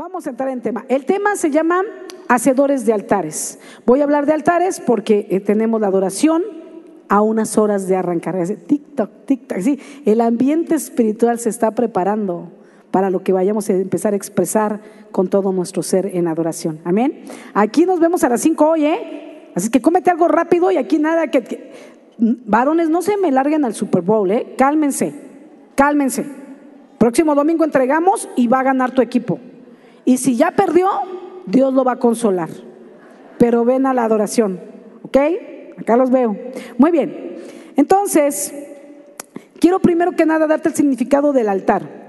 Vamos a entrar en tema. El tema se llama hacedores de altares. Voy a hablar de altares porque eh, tenemos la adoración a unas horas de arrancar. Tic toc, tic toc. Sí, el ambiente espiritual se está preparando para lo que vayamos a empezar a expresar con todo nuestro ser en adoración. Amén. Aquí nos vemos a las 5 hoy, ¿eh? Así que cómete algo rápido y aquí nada que, varones no se me larguen al Super Bowl, ¿eh? Cálmense, cálmense. Próximo domingo entregamos y va a ganar tu equipo. Y si ya perdió, Dios lo va a consolar. Pero ven a la adoración, ¿ok? Acá los veo. Muy bien. Entonces, quiero primero que nada darte el significado del altar.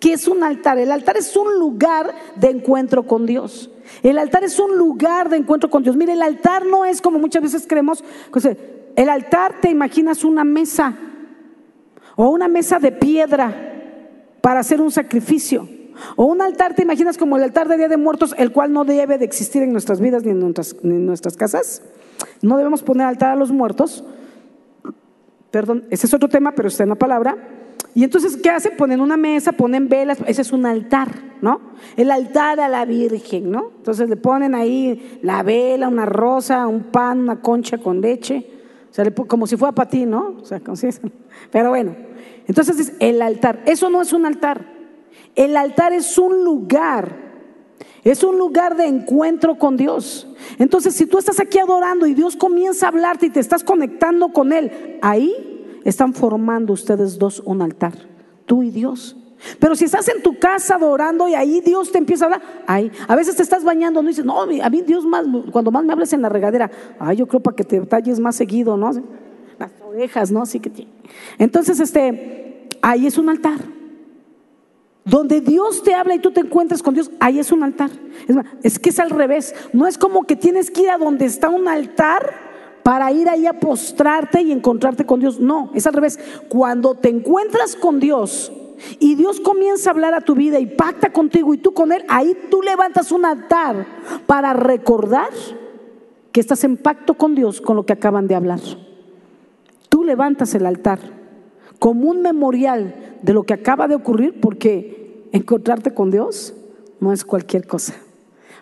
¿Qué es un altar? El altar es un lugar de encuentro con Dios. El altar es un lugar de encuentro con Dios. Mire, el altar no es como muchas veces creemos. El altar te imaginas una mesa o una mesa de piedra para hacer un sacrificio. O un altar te imaginas como el altar de Día de Muertos, el cual no debe de existir en nuestras vidas ni en nuestras, ni casas. No debemos poner altar a los muertos. Perdón, ese es otro tema, pero está en la palabra. Y entonces, ¿qué hacen? Ponen una mesa, ponen velas, ese es un altar, ¿no? El altar a la Virgen, ¿no? Entonces le ponen ahí la vela, una rosa, un pan, una concha con leche, o sea, como si fuera para ti, ¿no? O sea, pero bueno, entonces es el altar. Eso no es un altar. El altar es un lugar es un lugar de encuentro con Dios. Entonces, si tú estás aquí adorando y Dios comienza a hablarte y te estás conectando con Él, ahí están formando ustedes dos un altar, tú y Dios. Pero si estás en tu casa adorando y ahí Dios te empieza a hablar, ay, a veces te estás bañando, no dices, no, a mí Dios más, cuando más me hables en la regadera, ay, yo creo para que te talles más seguido, ¿no? Las orejas, ¿no? Así que Entonces, este, ahí es un altar. Donde Dios te habla y tú te encuentras con Dios, ahí es un altar. Es, que es al revés. No es como que tienes que ir a donde está un altar para ir ahí a postrarte y encontrarte con Dios. No, es al revés. Cuando te encuentras con Dios y Dios comienza a hablar a tu vida y pacta contigo y tú con Él, ahí tú levantas un altar para recordar que estás en pacto con Dios con lo que acaban de hablar. Tú levantas el altar como un memorial de lo que acaba de ocurrir porque encontrarte con Dios no es cualquier cosa.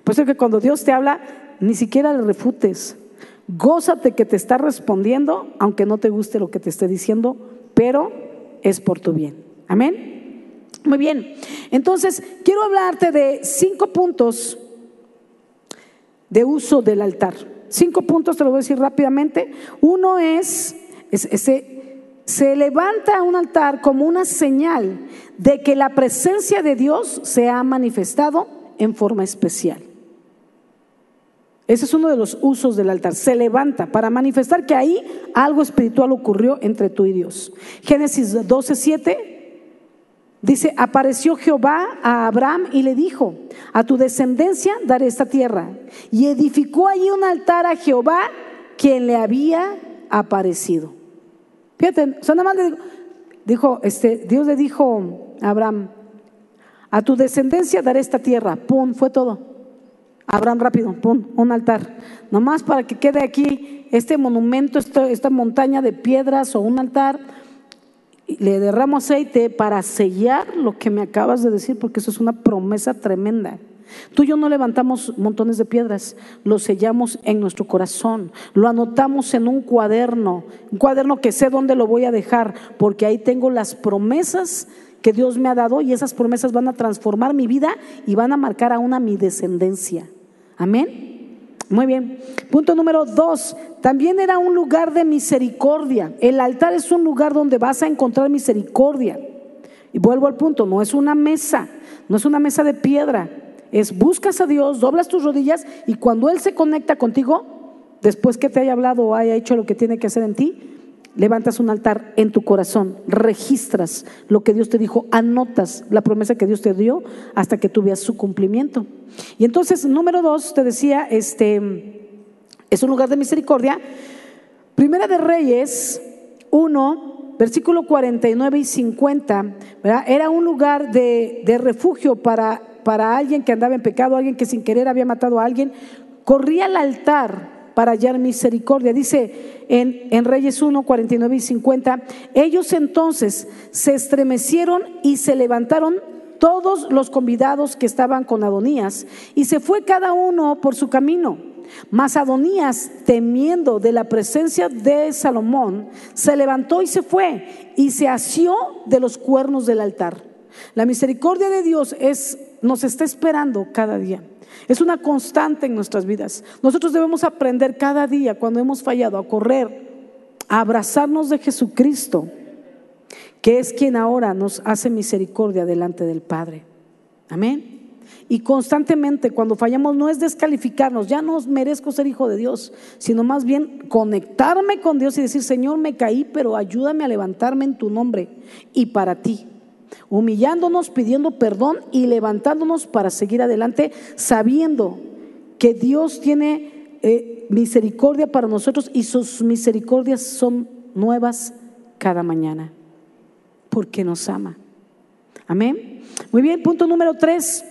Por eso que cuando Dios te habla, ni siquiera le refutes Gózate que te está respondiendo, aunque no te guste lo que te esté diciendo, pero es por tu bien. Amén. Muy bien. Entonces, quiero hablarte de cinco puntos de uso del altar. Cinco puntos, te lo voy a decir rápidamente. Uno es, se levanta un altar como una señal de que la presencia de Dios se ha manifestado en forma especial. Ese es uno de los usos del altar. Se levanta para manifestar que ahí algo espiritual ocurrió entre tú y Dios. Génesis 12, 7 dice, apareció Jehová a Abraham y le dijo, a tu descendencia daré esta tierra. Y edificó allí un altar a Jehová quien le había aparecido. Fíjate, o nada más le dijo, este, Dios le dijo a Abraham, a tu descendencia daré esta tierra. Pum, fue todo. Abraham rápido, pon un altar. Nomás para que quede aquí este monumento, esta, montaña de piedras o un altar. Le derramo aceite para sellar lo que me acabas de decir, porque eso es una promesa tremenda. Tú y yo no levantamos montones de piedras, lo sellamos en nuestro corazón, lo anotamos en un cuaderno, un cuaderno que sé dónde lo voy a dejar, porque ahí tengo las promesas que Dios me ha dado y esas promesas van a transformar mi vida y van a marcar aún a mi descendencia. Amén. Muy bien. Punto número dos. También era un lugar de misericordia. El altar es un lugar donde vas a encontrar misericordia. Y vuelvo al punto, no es una mesa, no es una mesa de piedra. Es buscas a Dios, doblas tus rodillas y cuando Él se conecta contigo, después que te haya hablado o haya hecho lo que tiene que hacer en ti, levantas un altar en tu corazón, registras lo que Dios te dijo, anotas la promesa que Dios te dio hasta que tú su cumplimiento. Y entonces, número dos, te decía, este es un lugar de misericordia. Primera de Reyes 1, versículo 49 y 50, era un lugar de, de refugio para, para alguien que andaba en pecado, alguien que sin querer había matado a alguien. Corría al altar para hallar misericordia. Dice en, Reyes 1, 49 y 50, ellos entonces se estremecieron y se levantaron todos los convidados que estaban con Adonías y se fue cada uno por su camino. Mas Adonías, temiendo de la presencia de Salomón, se levantó y se fue y se asió de los cuernos del altar. La misericordia de Dios es, nos está esperando cada día. Es una constante en nuestras vidas. Nosotros debemos aprender cada día cuando hemos fallado a correr, a abrazarnos de Jesucristo, que es quien ahora nos hace misericordia delante del Padre. Amén. Y constantemente cuando fallamos no es descalificarnos, ya no merezco ser hijo de Dios, sino más bien conectarme con Dios y decir, Señor, me caí, pero ayúdame a levantarme en tu nombre y para ti. Humillándonos, pidiendo perdón y levantándonos para seguir adelante, sabiendo que Dios tiene eh, misericordia para nosotros y sus misericordias son nuevas cada mañana, porque nos ama. Amén. Muy bien, punto número tres.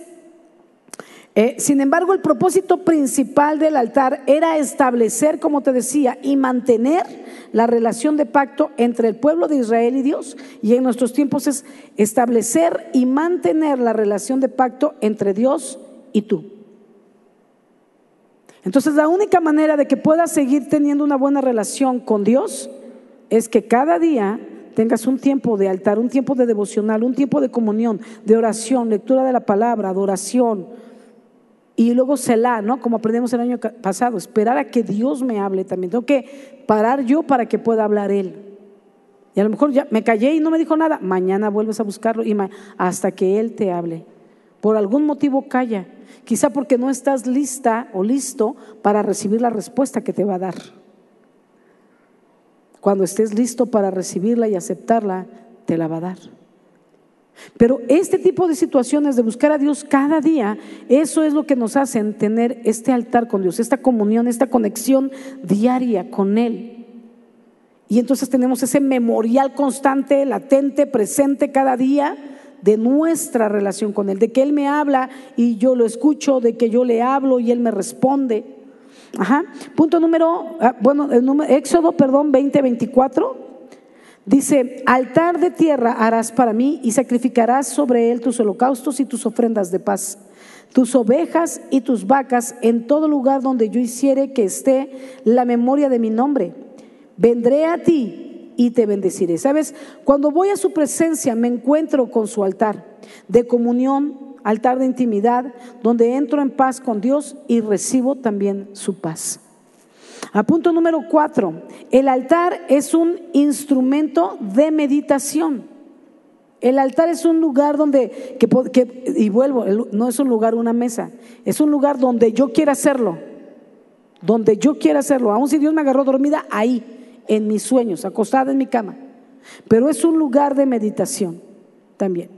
Eh, sin embargo, el propósito principal del altar era establecer, como te decía, y mantener la relación de pacto entre el pueblo de Israel y Dios. Y en nuestros tiempos es establecer y mantener la relación de pacto entre Dios y tú. Entonces, la única manera de que puedas seguir teniendo una buena relación con Dios es que cada día tengas un tiempo de altar, un tiempo de devocional, un tiempo de comunión, de oración, lectura de la palabra, adoración y luego Selah, ¿no? Como aprendimos el año pasado, esperar a que Dios me hable también. Tengo que parar yo para que pueda hablar Él. Y a lo mejor ya me callé y no me dijo nada. Mañana vuelves a buscarlo y hasta que Él te hable. Por algún motivo calla. Quizá porque no estás lista o listo para recibir la respuesta que te va a dar. Cuando estés listo para recibirla y aceptarla, te la va a dar. Pero este tipo de situaciones de buscar a Dios cada día, eso es lo que nos hacen tener este altar con Dios, esta comunión, esta conexión diaria con Él. Y entonces tenemos ese memorial constante, latente, presente cada día de nuestra relación con Él, de que Él me habla y yo lo escucho, de que yo le hablo y Él me responde. Ajá. Punto número, ah, bueno, el número, Éxodo, perdón, 20, 24. Dice, altar de tierra harás para mí y sacrificarás sobre él tus holocaustos y tus ofrendas de paz, tus ovejas y tus vacas en todo lugar donde yo hiciere que esté la memoria de mi nombre. Vendré a ti y te bendeciré. ¿Sabes? Cuando voy a su presencia me encuentro con su altar de comunión, altar de intimidad, donde entro en paz con Dios y recibo también su paz. A punto número cuatro, el altar es un instrumento de meditación. El altar es un lugar donde, que, y vuelvo, no es un lugar, una mesa, es un lugar donde yo quiera hacerlo, donde yo quiera hacerlo, aun si Dios me agarró dormida ahí, en mis sueños, acostada en mi cama. Pero es un lugar de meditación también.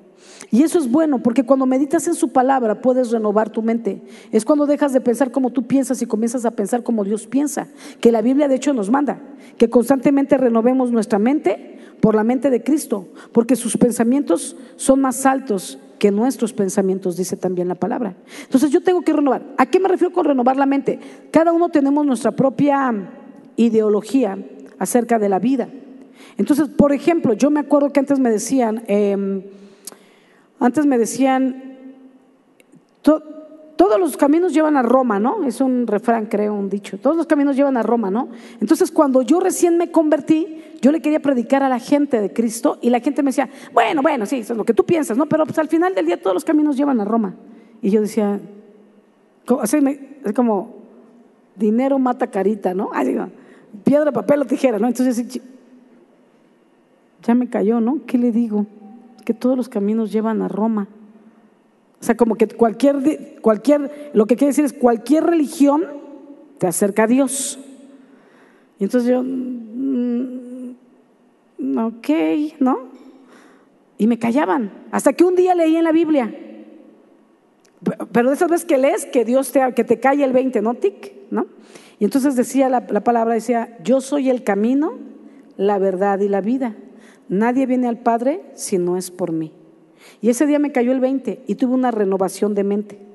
Y eso es bueno porque cuando meditas en su palabra puedes renovar tu mente. Es cuando dejas de pensar como tú piensas y comienzas a pensar como Dios piensa. Que la Biblia de hecho nos manda. Que constantemente renovemos nuestra mente por la mente de Cristo. Porque sus pensamientos son más altos que nuestros pensamientos, dice también la palabra. Entonces yo tengo que renovar. ¿A qué me refiero con renovar la mente? Cada uno tenemos nuestra propia ideología acerca de la vida. Entonces, por ejemplo, yo me acuerdo que antes me decían... Eh, antes me decían, todos los caminos llevan a Roma, ¿no? Es un refrán, creo, un dicho. Todos los caminos llevan a Roma, ¿no? Entonces, cuando yo recién me convertí, yo le quería predicar a la gente de Cristo y la gente me decía, bueno, bueno, sí, eso es lo que tú piensas, ¿no? Pero pues al final del día todos los caminos llevan a Roma. Y yo decía, es como dinero mata carita, ¿no? piedra, papel o tijera, ¿no? Entonces, ya me cayó, ¿no? ¿Qué le digo? Que todos los caminos llevan a Roma. O sea, como que cualquier, cualquier, lo que quiere decir es cualquier religión te acerca a Dios. Y entonces yo, mm, ok, ¿no? Y me callaban. Hasta que un día leí en la Biblia. Pero de esas veces que lees, que Dios te, que te calle el 20, ¿no? Tic, ¿no? Y entonces decía la, la palabra, decía, yo soy el camino, la verdad y la vida. Nadie viene al Padre si no es por mí. Y ese día me cayó el 20 y tuve una renovación de mente.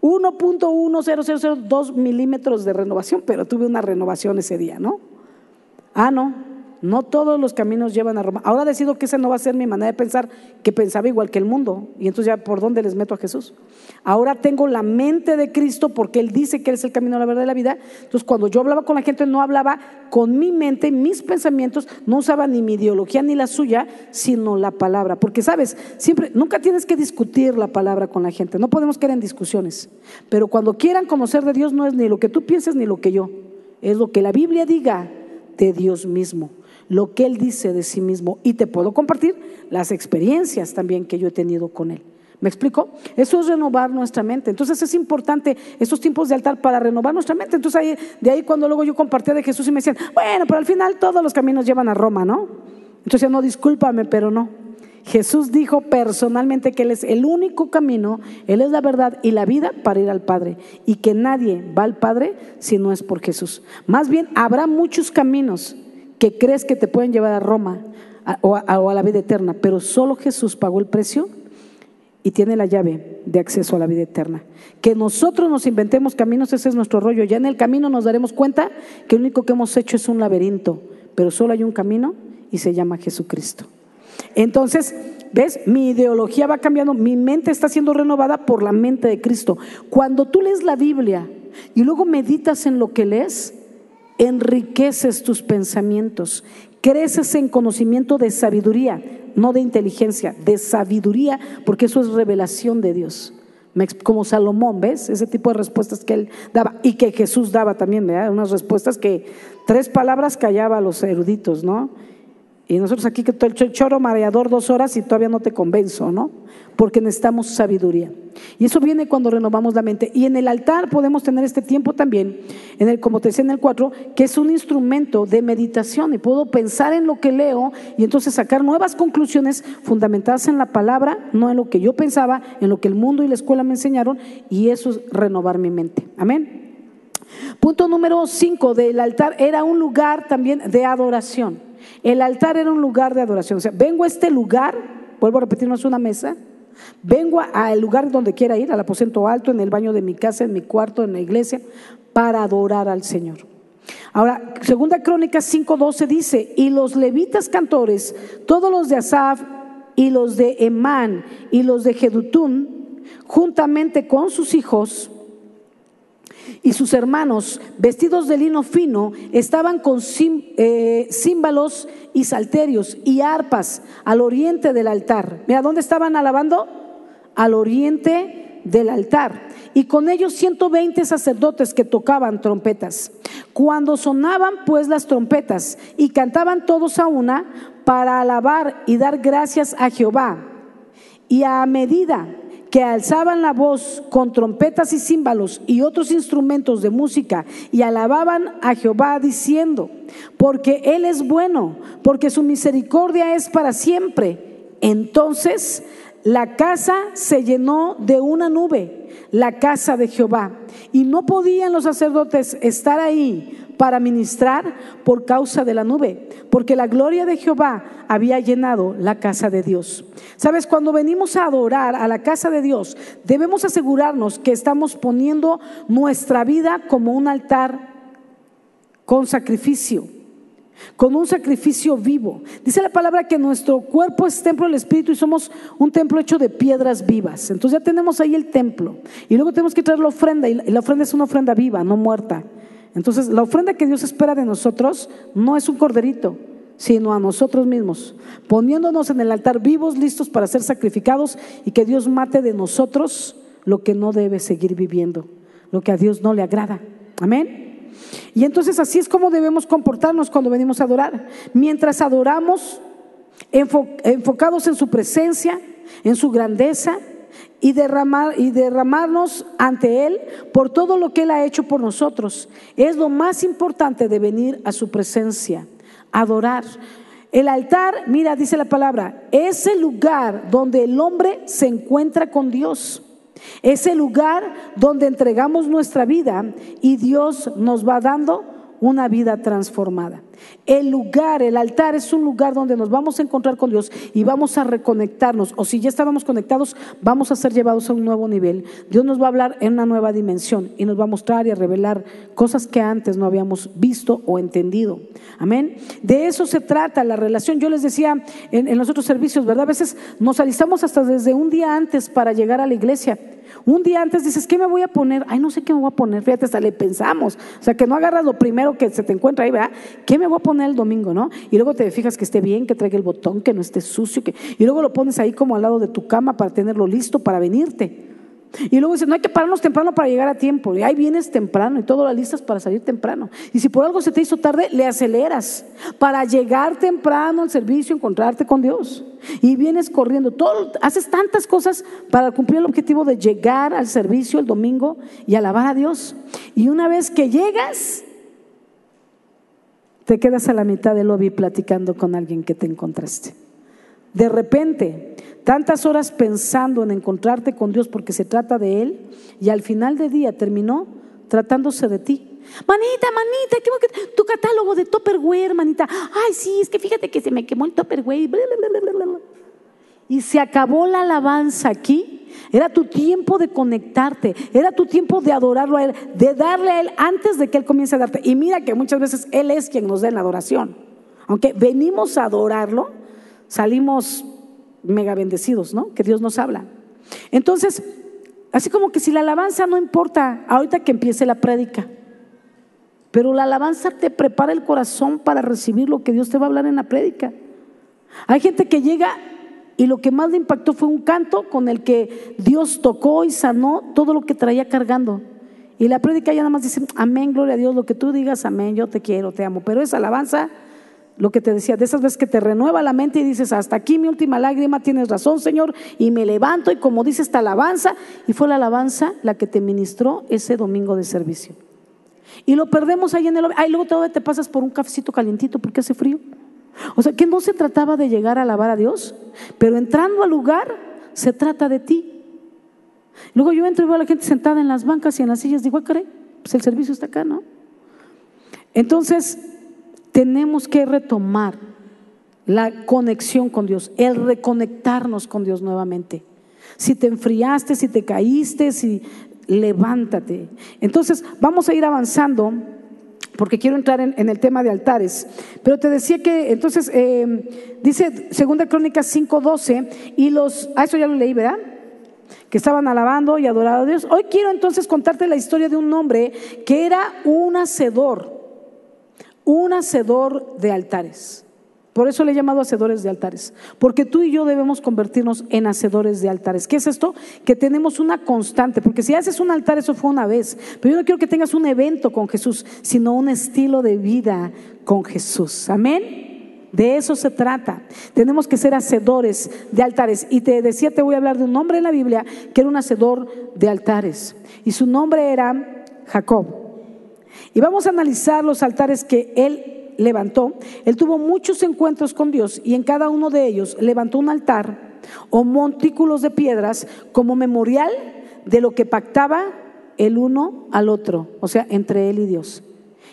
1.10002 milímetros de renovación, pero tuve una renovación ese día, ¿no? Ah, no. No todos los caminos llevan a Roma. Ahora decido que esa no va a ser mi manera de pensar, que pensaba igual que el mundo. Y entonces ya, ¿por dónde les meto a Jesús? Ahora tengo la mente de Cristo porque Él dice que Él es el camino, la verdad y la vida. Entonces cuando yo hablaba con la gente, no hablaba con mi mente, mis pensamientos, no usaba ni mi ideología ni la suya, sino la palabra. Porque, ¿sabes? Siempre, nunca tienes que discutir la palabra con la gente. No podemos caer en discusiones. Pero cuando quieran conocer de Dios, no es ni lo que tú pienses ni lo que yo. Es lo que la Biblia diga de Dios mismo lo que Él dice de sí mismo y te puedo compartir las experiencias también que yo he tenido con Él. ¿Me explico? Eso es renovar nuestra mente. Entonces es importante estos tiempos de altar para renovar nuestra mente. Entonces ahí, de ahí cuando luego yo compartía de Jesús y me decían, bueno, pero al final todos los caminos llevan a Roma, ¿no? Entonces no, discúlpame, pero no. Jesús dijo personalmente que Él es el único camino, Él es la verdad y la vida para ir al Padre. Y que nadie va al Padre si no es por Jesús. Más bien, habrá muchos caminos que crees que te pueden llevar a Roma o, a, la vida eterna, pero solo Jesús pagó el precio y tiene la llave de acceso a la vida eterna. Que nosotros nos inventemos caminos, ese es nuestro rollo. Ya en el camino nos daremos cuenta que lo único que hemos hecho es un laberinto, pero solo hay un camino y se llama Jesucristo. Entonces, ¿ves? Mi ideología va cambiando, mi mente está siendo renovada por la mente de Cristo. Cuando tú lees la Biblia y luego meditas en lo que lees, enriqueces tus pensamientos, creces en conocimiento de sabiduría, no de inteligencia, de sabiduría, porque eso es revelación de Dios. Como Salomón, ¿ves? Ese tipo de respuestas que él daba y que Jesús daba también, ¿verdad? Unas respuestas que tres palabras callaba a los eruditos, ¿no? Y nosotros aquí que el choro mareador dos horas y todavía no te convenzo, ¿no? Porque necesitamos sabiduría. Y eso viene cuando renovamos la mente. Y en el altar podemos tener este tiempo también, en el, como te decía en el 4, que es un instrumento de meditación y puedo pensar en lo que leo y entonces sacar nuevas conclusiones fundamentadas en la palabra, no en lo que yo pensaba, en lo que el mundo y la escuela me enseñaron, y eso es renovar mi mente. Amén. Punto número 5 del altar era un lugar también de adoración. El altar era un lugar de adoración. O sea, vengo a este lugar, vuelvo a repetir, no es una mesa. Vengo al lugar donde quiera ir, al aposento alto, en el baño de mi casa, en mi cuarto, en la iglesia, para adorar al Señor. Ahora, segunda crónica 5:12 dice, y los levitas cantores, todos los de Asaf y los de Emán y los de Jedutún, juntamente con sus hijos, y sus hermanos, vestidos de lino fino, estaban con eh, címbalos y salterios y arpas al oriente del altar. Mira, ¿dónde estaban alabando? Al oriente del altar. Y con ellos 120 sacerdotes que tocaban trompetas. Cuando sonaban pues las trompetas y cantaban todos a una para alabar y dar gracias a Jehová. Y a medida que alzaban la voz con trompetas y címbalos y otros instrumentos de música y alababan a Jehová diciendo, porque Él es bueno, porque su misericordia es para siempre. Entonces la casa se llenó de una nube, la casa de Jehová, y no podían los sacerdotes estar ahí para ministrar por causa de la nube, porque la gloria de Jehová había llenado la casa de Dios. Sabes, cuando venimos a adorar a la casa de Dios, debemos asegurarnos que estamos poniendo nuestra vida como un altar con sacrificio con un sacrificio vivo. Dice la palabra que nuestro cuerpo es templo del Espíritu y somos un templo hecho de piedras vivas. Entonces ya tenemos ahí el templo. Y luego tenemos que traer la ofrenda. Y la ofrenda es una ofrenda viva, no muerta. Entonces, la ofrenda que Dios espera de nosotros no es un corderito, sino a nosotros mismos, poniéndonos en el altar vivos, listos para ser sacrificados y que Dios mate de nosotros lo que no debe seguir viviendo, lo que a Dios no le agrada. Amén. Y entonces así es como debemos comportarnos cuando venimos a adorar. Mientras adoramos, enfocados en su presencia, en su grandeza, y, derramar, y derramarnos ante Él por todo lo que Él ha hecho por nosotros. Es lo más importante de venir a su presencia, adorar. El altar, mira, dice la palabra, es el lugar donde el hombre se encuentra con Dios. Es el lugar donde entregamos nuestra vida y Dios nos va dando una vida transformada. El lugar, el altar es un lugar donde nos vamos a encontrar con Dios y vamos a reconectarnos. O si ya estábamos conectados, vamos a ser llevados a un nuevo nivel. Dios nos va a hablar en una nueva dimensión y nos va a mostrar y a revelar cosas que antes no habíamos visto o entendido. Amén. De eso se trata la relación. Yo les decía en, en los otros servicios, ¿verdad? A veces nos alistamos hasta desde un día antes para llegar a la iglesia. Un día antes dices, ¿qué me voy a poner? Ay, no sé qué me voy a poner. Fíjate, hasta le pensamos. O sea, que no agarras lo primero que se te encuentra ahí, ¿verdad? ¿Qué me voy a poner el domingo, no? Y luego te fijas que esté bien, que traiga el botón, que no esté sucio. Que... Y luego lo pones ahí como al lado de tu cama para tenerlo listo para venirte. Y luego dice, no hay que pararnos temprano para llegar a tiempo. Y ahí vienes temprano y todo lo listas para salir temprano. Y si por algo se te hizo tarde, le aceleras para llegar temprano al servicio, encontrarte con Dios. Y vienes corriendo. Todo, haces tantas cosas para cumplir el objetivo de llegar al servicio el domingo y alabar a Dios. Y una vez que llegas, te quedas a la mitad del lobby platicando con alguien que te encontraste. De repente, tantas horas pensando en encontrarte con Dios porque se trata de Él y al final del día terminó tratándose de ti. Manita, manita, ¿qué, tu catálogo de Topperware, manita. Ay, sí, es que fíjate que se me quemó el Topperware. Y se acabó la alabanza aquí. Era tu tiempo de conectarte, era tu tiempo de adorarlo a Él, de darle a Él antes de que Él comience a darte. Y mira que muchas veces Él es quien nos da la adoración. Aunque venimos a adorarlo, salimos mega bendecidos, ¿no? Que Dios nos habla. Entonces, así como que si la alabanza no importa, ahorita que empiece la prédica, pero la alabanza te prepara el corazón para recibir lo que Dios te va a hablar en la prédica. Hay gente que llega y lo que más le impactó fue un canto con el que Dios tocó y sanó todo lo que traía cargando. Y la prédica ya nada más dice, amén, gloria a Dios, lo que tú digas, amén, yo te quiero, te amo. Pero esa alabanza lo que te decía, de esas veces que te renueva la mente y dices, hasta aquí mi última lágrima, tienes razón, Señor, y me levanto y como dice esta alabanza, y fue la alabanza la que te ministró ese domingo de servicio. Y lo perdemos ahí en el... Ay, luego todavía te pasas por un cafecito calientito porque hace frío. O sea, que no se trataba de llegar a alabar a Dios, pero entrando al lugar, se trata de ti. Luego yo entro y veo a la gente sentada en las bancas y en las sillas, digo, caray, pues el servicio está acá, ¿no? Entonces, tenemos que retomar la conexión con Dios, el reconectarnos con Dios nuevamente. Si te enfriaste, si te caíste, si levántate. Entonces, vamos a ir avanzando porque quiero entrar en, el tema de altares. Pero te decía que, entonces, eh, dice Segunda Crónica 5:12, y los, ah, eso ya lo leí, ¿verdad? Que estaban alabando y adorando a Dios. Hoy quiero entonces contarte la historia de un hombre que era un hacedor un hacedor de altares. Por eso le he llamado hacedores de altares, porque tú y yo debemos convertirnos en hacedores de altares. ¿Qué es esto? Que tenemos una constante, porque si haces un altar, eso fue una vez, pero yo no quiero que tengas un evento con Jesús, sino un estilo de vida con Jesús. Amén. De eso se trata. Tenemos que ser hacedores de altares. Y te decía, te voy a hablar de un hombre en la Biblia que era un hacedor de altares. Y su nombre era Jacob. Y vamos a analizar los altares que él levantó. Él tuvo muchos encuentros con Dios y en cada uno de ellos levantó un altar o montículos de piedras como memorial de lo que pactaba el uno al otro, o sea, entre él y Dios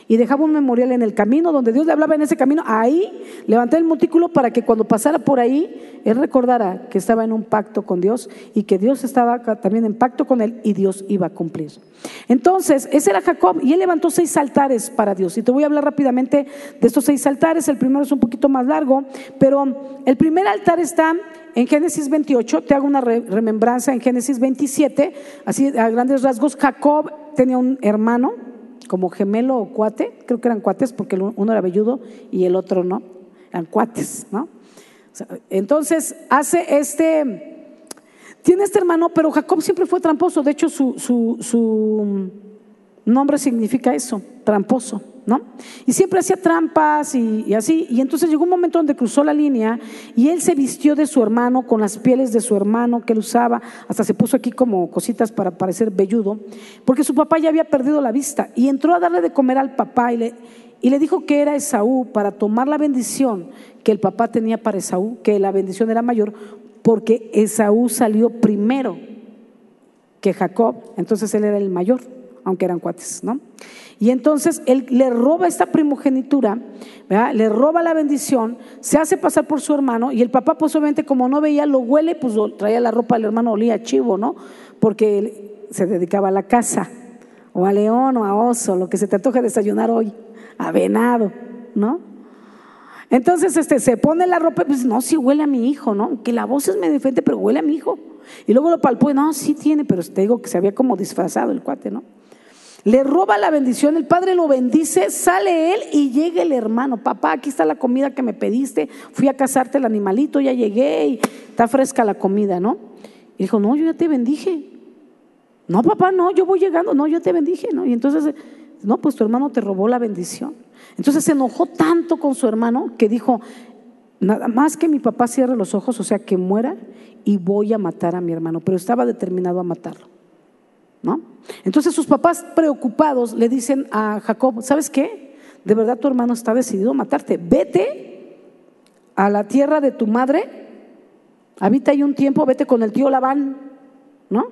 y dejaba un memorial en el camino donde Dios le hablaba en ese camino. Ahí levanté el montículo para que cuando pasara por ahí, él recordara que estaba en un pacto con Dios y que Dios estaba también en pacto con él y Dios iba a cumplir. Entonces, ese era Jacob y él levantó seis altares para Dios. Y te voy a hablar rápidamente de estos seis altares. El primero es un poquito más largo, pero el primer altar está en Génesis 28, te hago una remembranza en Génesis 27, así a grandes rasgos, Jacob tenía un hermano como gemelo o cuate, creo que eran cuates porque uno era velludo y el otro no, eran cuates, ¿no? Entonces hace este, tiene este hermano, pero Jacob siempre fue tramposo, de hecho su, su, su nombre significa eso, tramposo. ¿No? Y siempre hacía trampas y, así. Y entonces llegó un momento donde cruzó la línea y él se vistió de su hermano con las pieles de su hermano que él usaba, hasta se puso aquí como cositas para parecer velludo, porque su papá ya había perdido la vista y entró a darle de comer al papá y le, y le dijo que era Esaú para tomar la bendición que el papá tenía para Esaú, que la bendición era mayor, porque Esaú salió primero que Jacob, entonces él era el mayor. aunque eran cuates, ¿no? Y entonces él le roba esta primogenitura, le roba la bendición, se hace pasar por su hermano y el papá pues obviamente como no veía, lo huele, pues traía la ropa del hermano, olía chivo, ¿no? Porque se dedicaba a la caza, o a león o a oso, lo que se te antoja desayunar hoy, a venado, ¿no? Entonces este, se pone la ropa y pues no, sí huele a mi hijo, ¿no? Que la voz es medio diferente, pero huele a mi hijo. Y luego lo palpó y no, sí tiene, pero te digo que se había como disfrazado el cuate, ¿no? Le roba la bendición, el padre lo bendice, sale él y llega el hermano. Papá, aquí está la comida que me pediste. Fui a cazarte el animalito, ya llegué y está fresca la comida, ¿no? Y dijo, no, yo ya te bendije. No, papá, no, yo voy llegando, no, yo te bendije, ¿no? Y entonces, no, pues tu hermano te robó la bendición. Entonces se enojó tanto con su hermano que dijo, nada más que mi papá cierre los ojos, o sea, que muera y voy a matar a mi hermano. Pero estaba determinado a matarlo. Entonces sus papás preocupados le dicen a Jacob, ¿sabes qué? De verdad tu hermano está decidido a matarte. Vete a la tierra de tu madre, habita ahí un tiempo, vete con el tío Labán, ¿no?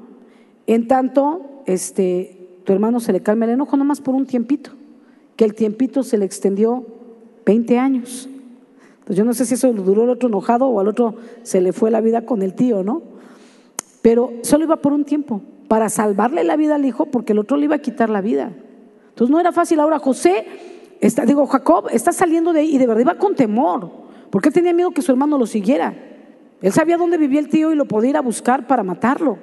En tanto, este, tu hermano se le calma el enojo nomás por un tiempito, que el tiempito se le extendió 20 años. Entonces yo no sé si eso duró el otro enojado o al otro se le fue la vida con el tío, ¿no? Pero solo iba por un tiempo para salvarle la vida al hijo porque el otro le iba a quitar la vida. Entonces no era fácil. Ahora José, está, digo, Jacob está saliendo de ahí y de verdad iba con temor, porque tenía miedo que su hermano lo siguiera. Él sabía dónde vivía el tío y lo podía ir a buscar para matarlo.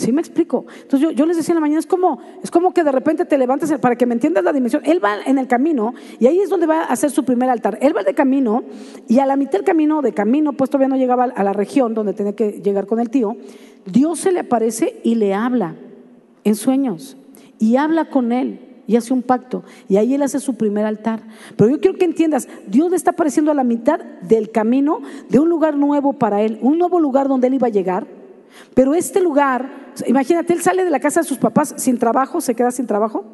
¿Sí me explico? Entonces yo, les decía en la mañana, es como, es como que de repente te levantas, para que me entiendas la dimensión, él va en el camino y ahí es donde va a hacer su primer altar. Él va de camino y a la mitad del camino, de camino, pues todavía no llegaba a la región donde tenía que llegar con el tío, Dios se le aparece y le habla en sueños y habla con él y hace un pacto y ahí él hace su primer altar. Pero yo quiero que entiendas, Dios le está apareciendo a la mitad del camino de un lugar nuevo para él, un nuevo lugar donde él iba a llegar. Pero este lugar, imagínate, él sale de la casa de sus papás sin trabajo, se queda sin trabajo,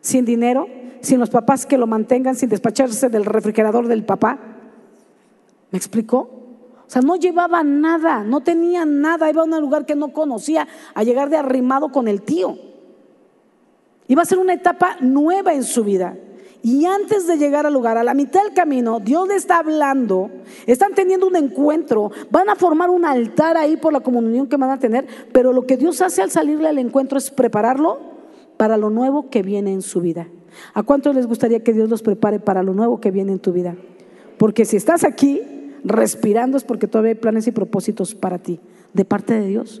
sin dinero, sin los papás que lo mantengan, sin despacharse del refrigerador del papá. ¿Me explicó? O sea, no llevaba nada, no tenía nada, iba a un lugar que no conocía, a llegar de arrimado con el tío. Iba a ser una etapa nueva en su vida. Y antes de llegar al lugar, a la mitad del camino, Dios le está hablando, están teniendo un encuentro, van a formar un altar ahí por la comunión que van a tener, pero lo que Dios hace al salirle al encuentro es prepararlo para lo nuevo que viene en su vida. ¿A cuántos les gustaría que Dios los prepare para lo nuevo que viene en tu vida? Porque si estás aquí, respirando es porque todavía hay planes y propósitos para ti, de parte de Dios.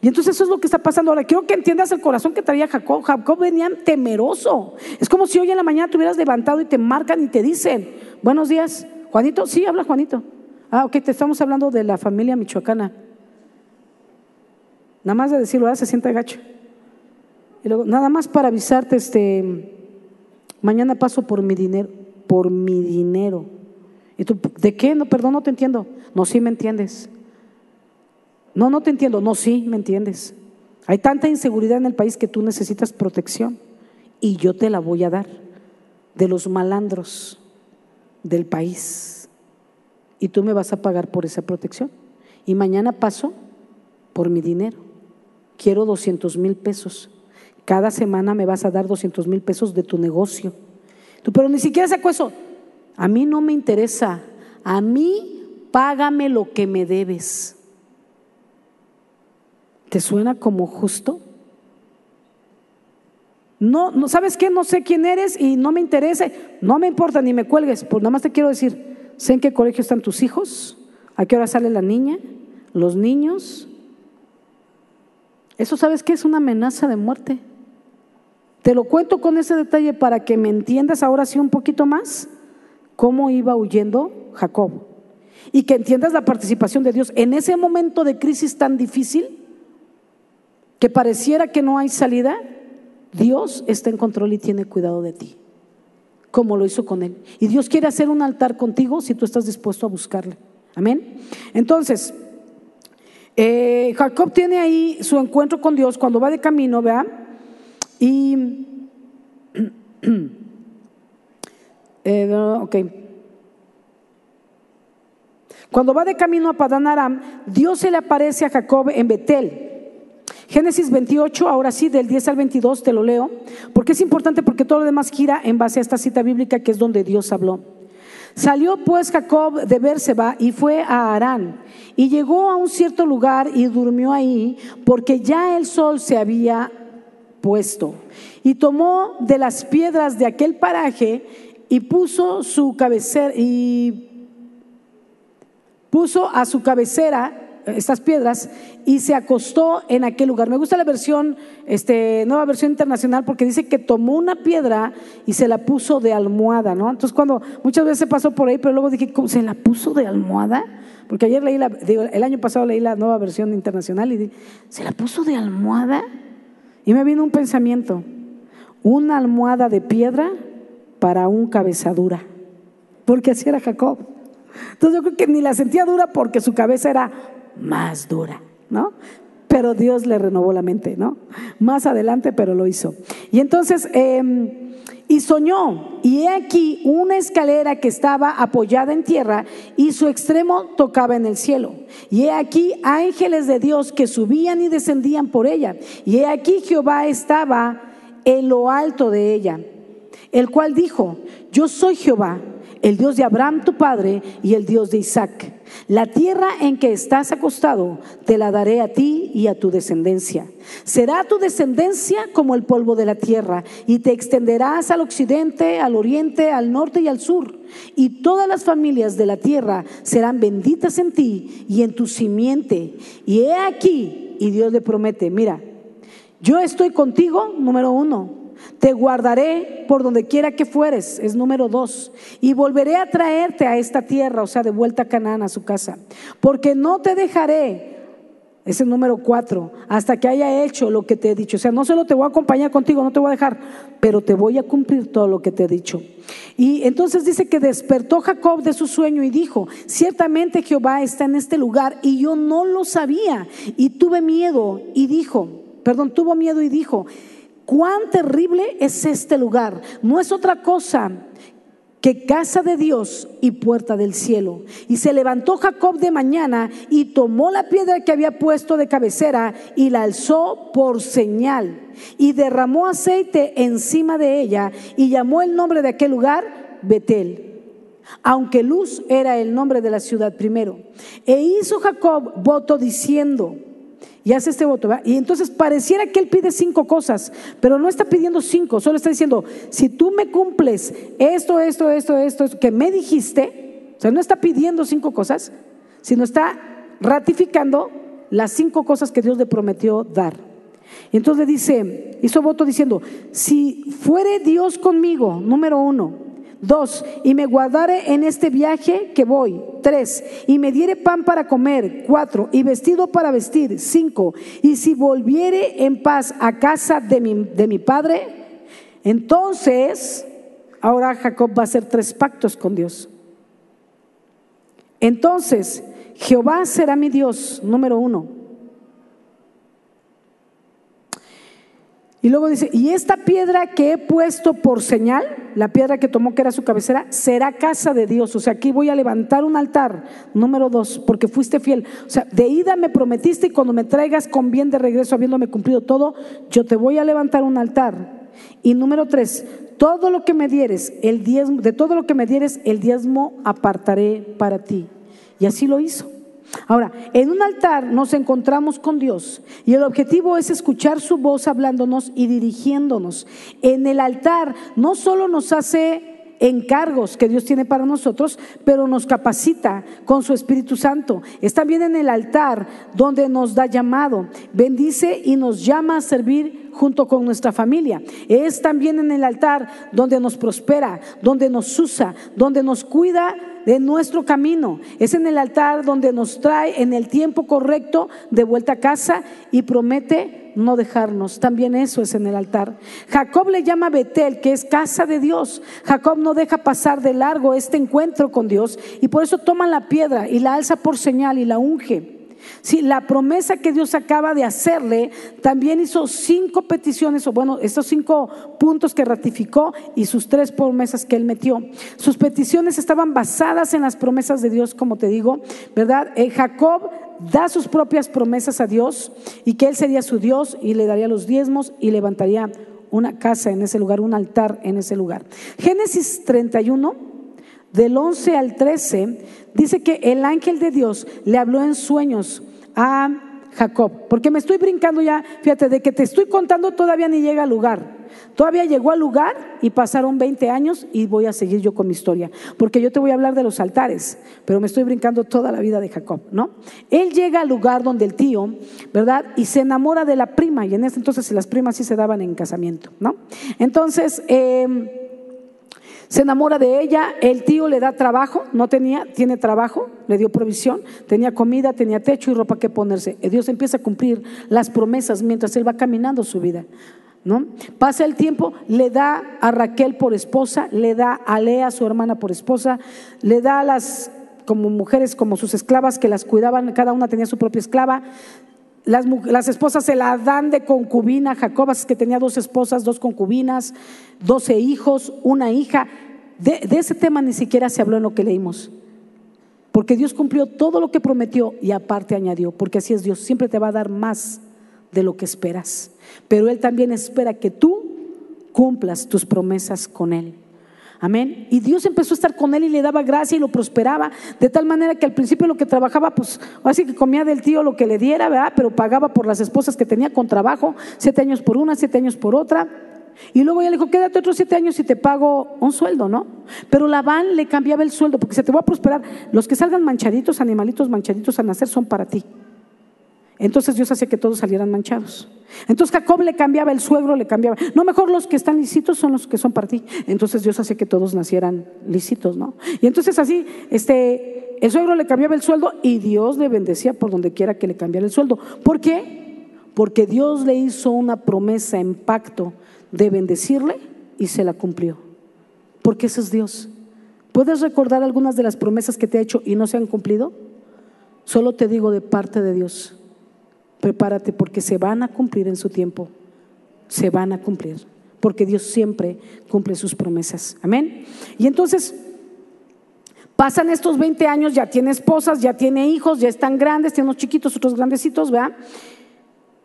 Y entonces eso es lo que está pasando ahora. Quiero que entiendas el corazón que traía Jacob. Jacob venía temeroso. Es como si hoy en la mañana te hubieras levantado y te marcan y te dicen, buenos días, Juanito. Sí, habla Juanito. Ah, ok, te estamos hablando de la familia michoacana. Nada más de decirlo, ah, se siente gacho. Y luego, nada más para avisarte, este, mañana paso por mi dinero, por mi dinero. ¿Y tú, de qué? No, perdón, no te entiendo. No, sí me entiendes. No, no te entiendo. No, sí me entiendes. Hay tanta inseguridad en el país que tú necesitas protección y yo te la voy a dar de los malandros del país. Y tú me vas a pagar por esa protección. Y mañana paso por mi dinero. Quiero 200 mil pesos. Cada semana me vas a dar 200 mil pesos de tu negocio. Tú, pero ni siquiera saco eso. A mí no me interesa. A mí págame lo que me debes. ¿Te suena como justo? No, no, ¿sabes qué? No sé quién eres y no me interesa. No me importa ni me cuelgues. Pues nada más te quiero decir, sé en qué colegio están tus hijos, a qué hora sale la niña, los niños. Eso sabes qué es una amenaza de muerte. Te lo cuento con ese detalle para que me entiendas ahora sí un poquito más cómo iba huyendo Jacob. Y que entiendas la participación de Dios en ese momento de crisis tan difícil que pareciera que no hay salida, Dios está en control y tiene cuidado de ti, como lo hizo con él. Y Dios quiere hacer un altar contigo si tú estás dispuesto a buscarle. Amén. Entonces, eh, Jacob tiene ahí su encuentro con Dios cuando va de camino, vea, y Eh, ok. Cuando va de camino a Padán Aram, Dios se le aparece a Jacob en Betel. Génesis 28, ahora sí, del 10 al 22, te lo leo, porque es importante porque todo lo demás gira en base a esta cita bíblica que es donde Dios habló. Salió pues Jacob de Bérseba y fue a Harán y llegó a un cierto lugar y durmió ahí porque ya el sol se había puesto. Y tomó de las piedras de aquel paraje y puso su cabecera y puso a su cabecera estas piedras y se acostó en aquel lugar. Me gusta la versión, este, nueva versión internacional, porque dice que tomó una piedra y se la puso de almohada, ¿no? Entonces cuando muchas veces pasó por ahí, pero luego dije, ¿cómo se la puso de almohada? Porque ayer leí la, digo, el año pasado leí la nueva versión internacional y dije, ¿se la puso de almohada? Y me vino un pensamiento, una almohada de piedra para un cabezadura, porque así era Jacob. Entonces yo creo que ni la sentía dura porque su cabeza era más dura, ¿no? Pero Dios le renovó la mente, ¿no? Más adelante, pero lo hizo. Y entonces, em, y soñó, y he aquí una escalera que estaba apoyada en tierra y su extremo tocaba en el cielo. Y he aquí ángeles de Dios que subían y descendían por ella. Y he aquí Jehová estaba en lo alto de ella, el cual dijo, yo soy Jehová, el Dios de Abraham tu padre y el Dios de Isaac. La tierra en que estás acostado te la daré a ti y a tu descendencia. Será tu descendencia como el polvo de la tierra y te extenderás al occidente, al oriente, al norte y al sur. Y todas las familias de la tierra serán benditas en ti y en tu simiente. Y he aquí, y Dios le promete, mira, yo estoy contigo, número uno te guardaré por donde quiera que fueres, es número dos. Y volveré a traerte a esta tierra, o sea, de vuelta a Canaán, a su casa. Porque no te dejaré, es el número cuatro, hasta que haya hecho lo que te he dicho. O sea, no solo te voy a acompañar contigo, no te voy a dejar, pero te voy a cumplir todo lo que te he dicho. Y entonces dice que despertó Jacob de su sueño y dijo, ciertamente Jehová está en este lugar y yo no lo sabía. Y tuve miedo y dijo, perdón, tuvo miedo y dijo, cuán terrible es este lugar. No es otra cosa que casa de Dios y puerta del cielo. Y se levantó Jacob de mañana y tomó la piedra que había puesto de cabecera y la alzó por señal y derramó aceite encima de ella y llamó el nombre de aquel lugar Betel. Aunque Luz era el nombre de la ciudad primero. E hizo Jacob voto diciendo, y hace este voto. Y entonces pareciera que él pide cinco cosas, pero no está pidiendo cinco, solo está diciendo, si tú me cumples esto, esto, esto, esto, esto que me dijiste, o sea, no está pidiendo cinco cosas, sino está ratificando las cinco cosas que Dios le prometió dar. Y entonces dice, hizo voto diciendo, si fuere Dios conmigo, número uno, Dos, y me guardaré en este viaje que voy. Tres, y me diere pan para comer. Cuatro, y vestido para vestir. Cinco, y si volviere en paz a casa de mi, de mi padre, entonces, ahora Jacob va a hacer tres pactos con Dios. Entonces, Jehová será mi Dios, número uno. Y luego dice, y esta piedra que he puesto por señal, la piedra que tomó que era su cabecera, será casa de Dios. O sea, aquí voy a levantar un altar, número dos, porque fuiste fiel. O sea, de ida me prometiste y cuando me traigas con bien de regreso, habiéndome cumplido todo, yo te voy a levantar un altar. Y número tres, todo lo que me dieres, el diezmo, de todo lo que me dieres, el diezmo apartaré para ti. Y así lo hizo. Ahora, en un altar nos encontramos con Dios y el objetivo es escuchar su voz hablándonos y dirigiéndonos. En el altar no solo nos hace encargos que Dios tiene para nosotros, pero nos capacita con su Espíritu Santo. Es también en el altar donde nos da llamado, bendice y nos llama a servir junto con nuestra familia. Es también en el altar donde nos prospera, donde nos usa, donde nos cuida de nuestro camino. Es en el altar donde nos trae en el tiempo correcto de vuelta a casa y promete no dejarnos. También eso es en el altar. Jacob le llama Betel, que es casa de Dios. Jacob no deja pasar de largo este encuentro con Dios y por eso toma la piedra y la alza por señal y la unge. Sí, la promesa que Dios acaba de hacerle también hizo cinco peticiones, o bueno, estos cinco puntos que ratificó y sus tres promesas que él metió. Sus peticiones estaban basadas en las promesas de Dios, como te digo, ¿verdad? Eh, Jacob da sus propias promesas a Dios y que Él sería su Dios y le daría los diezmos y levantaría una casa en ese lugar, un altar en ese lugar. Génesis 31, del 11 al 13, dice que el ángel de Dios le habló en sueños a Jacob, porque me estoy brincando ya, fíjate, de que te estoy contando todavía ni llega al lugar. Todavía llegó al lugar y pasaron 20 años y voy a seguir yo con mi historia, porque yo te voy a hablar de los altares, pero me estoy brincando toda la vida de Jacob, ¿no? Él llega al lugar donde el tío, ¿verdad? Y se enamora de la prima, y en ese entonces las primas sí se daban en casamiento, ¿no? Entonces, em, se enamora de ella, el tío le da trabajo, no tenía, tiene trabajo, le dio provisión, tenía comida, tenía techo y ropa que ponerse. Dios empieza a cumplir las promesas mientras él va caminando su vida. ¿No? Pasa el tiempo, le da a Raquel por esposa, le da a Lea, su hermana, por esposa, le da a las como mujeres, como sus esclavas que las cuidaban, cada una tenía su propia esclava. Las, las esposas se la dan de concubina, Jacob, que tenía dos esposas, dos concubinas, doce hijos, una hija. De, de ese tema ni siquiera se habló en lo que leímos. Porque Dios cumplió todo lo que prometió y aparte añadió, porque así es Dios, siempre te va a dar más de lo que esperas. Pero Él también espera que tú cumplas tus promesas con Él. Amén. Y Dios empezó a estar con él y le daba gracia y lo prosperaba, de tal manera que al principio lo que trabajaba, pues así que comía del tío lo que le diera, ¿verdad? Pero pagaba por las esposas que tenía con trabajo, siete años por una, siete años por otra. Y luego ya le dijo, quédate otros siete años y te pago un sueldo, ¿no? Pero Labán le cambiaba el sueldo porque se te va a prosperar. Los que salgan manchaditos, animalitos manchaditos a nacer son para ti. Entonces Dios hacía que todos salieran manchados. Entonces Jacob le cambiaba el suegro, le cambiaba. No, mejor los que están lisitos son los que son para ti. Entonces Dios hacía que todos nacieran lisitos, ¿no? Y entonces así, este, el suegro le cambiaba el sueldo y Dios le bendecía por donde quiera que le cambiara el sueldo. ¿Por qué? Porque Dios le hizo una promesa en pacto de bendecirle y se la cumplió. Porque ese es Dios. ¿Puedes recordar algunas de las promesas que te ha hecho y no se han cumplido? Solo te digo de parte de Dios prepárate porque se van a cumplir en su tiempo. Se van a cumplir. Porque Dios siempre cumple sus promesas. Amén. Y entonces, pasan estos 20 años, ya tiene esposas, ya tiene hijos, ya están grandes, tiene unos chiquitos, otros grandecitos, ¿verdad?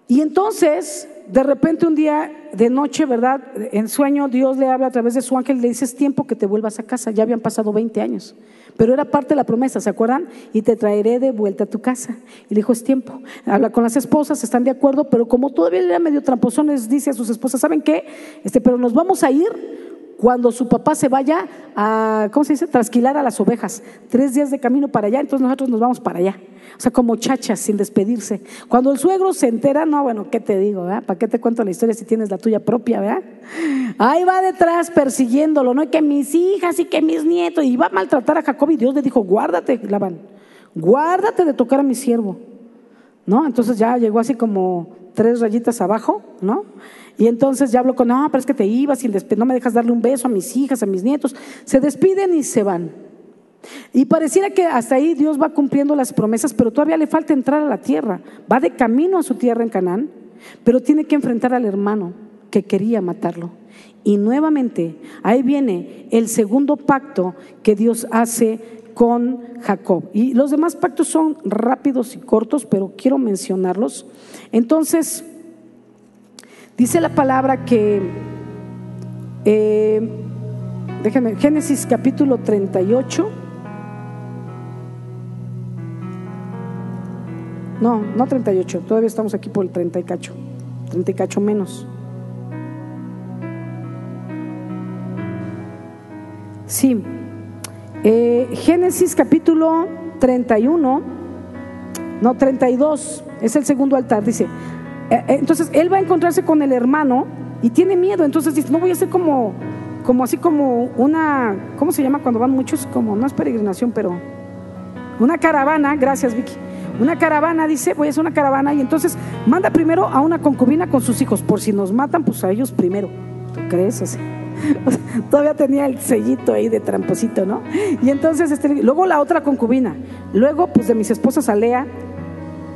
Y entonces, de repente un día de noche, ¿verdad? En sueño Dios le habla a través de su ángel, le dice, es tiempo que te vuelvas a casa, ya habían pasado 20 años, pero era parte de la promesa, ¿se acuerdan? Y te traeré de vuelta a tu casa. Y le dijo, es tiempo. Habla con las esposas, están de acuerdo, pero como todavía era medio tramposón, dice a sus esposas, ¿saben qué? Este, pero nos vamos a ir cuando su papá se vaya a, ¿cómo se dice?, trasquilar a las ovejas. Tres días de camino para allá, entonces nosotros nos vamos para allá. O sea, como chachas, sin despedirse. Cuando el suegro se entera, no, bueno, ¿qué te digo? ¿Para qué te cuento la historia si tienes la tuya propia, verdad? Ahí va detrás persiguiéndolo, ¿no? Y que mis hijas y que mis nietos, y va a maltratar a Jacob y Dios le dijo, guárdate, Labán, guárdate de tocar a mi siervo. ¿No? Entonces ya llegó así como tres rayitas abajo, ¿no? Y entonces ya hablo con, no, pero es que te ibas y no me dejas darle un beso a mis hijas, a mis nietos. Se despiden y se van. Y pareciera que hasta ahí Dios va cumpliendo las promesas, pero todavía le falta entrar a la tierra. Va de camino a su tierra en Canaán, pero tiene que enfrentar al hermano que quería matarlo. Y nuevamente, ahí viene el segundo pacto que Dios hace con Jacob. Y los demás pactos son rápidos y cortos, pero quiero mencionarlos. Entonces, Dice la palabra que, eh, déjenme, Génesis capítulo 38. No, no 38, todavía estamos aquí por el 30 y cacho, 30 y cacho menos. Sí, eh, Génesis capítulo 31, no 32, es el segundo altar, dice, eh, eh, entonces él va a encontrarse con el hermano y tiene miedo, entonces dice, no voy a ser como, como así como una, ¿cómo se llama cuando van muchos? Como, no es peregrinación, pero una caravana, gracias Vicky, una caravana, dice, voy a hacer una caravana y entonces manda primero a una concubina con sus hijos, por si nos matan, pues a ellos primero, ¿tú crees? Así. todavía tenía el sellito ahí de tramposito, ¿no? Y entonces, este, luego la otra concubina, luego pues de mis esposas Alea,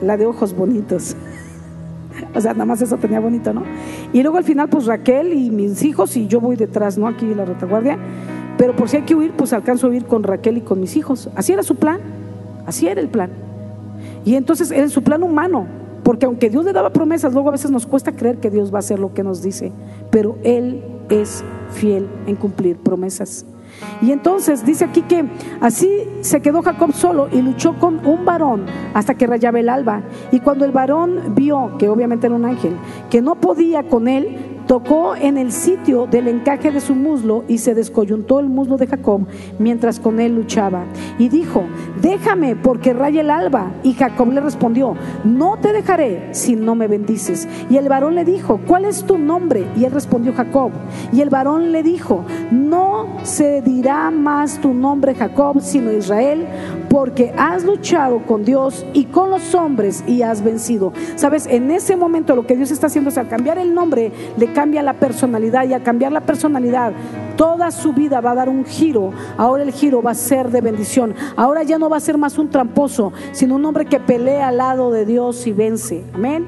la de ojos bonitos. O sea, nada más eso tenía bonito, ¿no? Y luego al final, pues Raquel y mis hijos y yo voy detrás, ¿no? Aquí la retaguardia. Pero por si hay que huir, pues alcanzo a huir con Raquel y con mis hijos. Así era su plan. Así era el plan. Y entonces en su plan humano, porque aunque Dios le daba promesas, luego a veces nos cuesta creer que Dios va a hacer lo que nos dice, pero Él es fiel en cumplir promesas. Y entonces dice aquí que así se quedó Jacob solo y luchó con un varón hasta que rayaba el alba. Y cuando el varón vio, que obviamente era un ángel, que no podía con él, tocó en el sitio del encaje de su muslo y se descoyuntó el muslo de Jacob mientras con él luchaba. Y dijo, déjame porque raya el alba. Y Jacob le respondió, no te dejaré si no me bendices. Y el varón le dijo, ¿cuál es tu nombre? Y él respondió, Jacob. Y el varón le dijo, no se dirá más tu nombre Jacob, sino Israel, porque has luchado con Dios y con los hombres y has vencido. Sabes, en ese momento lo que Dios está haciendo es al cambiar el nombre, le cambia la personalidad y al cambiar la personalidad, toda su vida va a dar un giro. Ahora el giro va a ser de bendición. Ahora ya no va a ser más un tramposo, sino un hombre que pelea al lado de Dios y vence. Amén.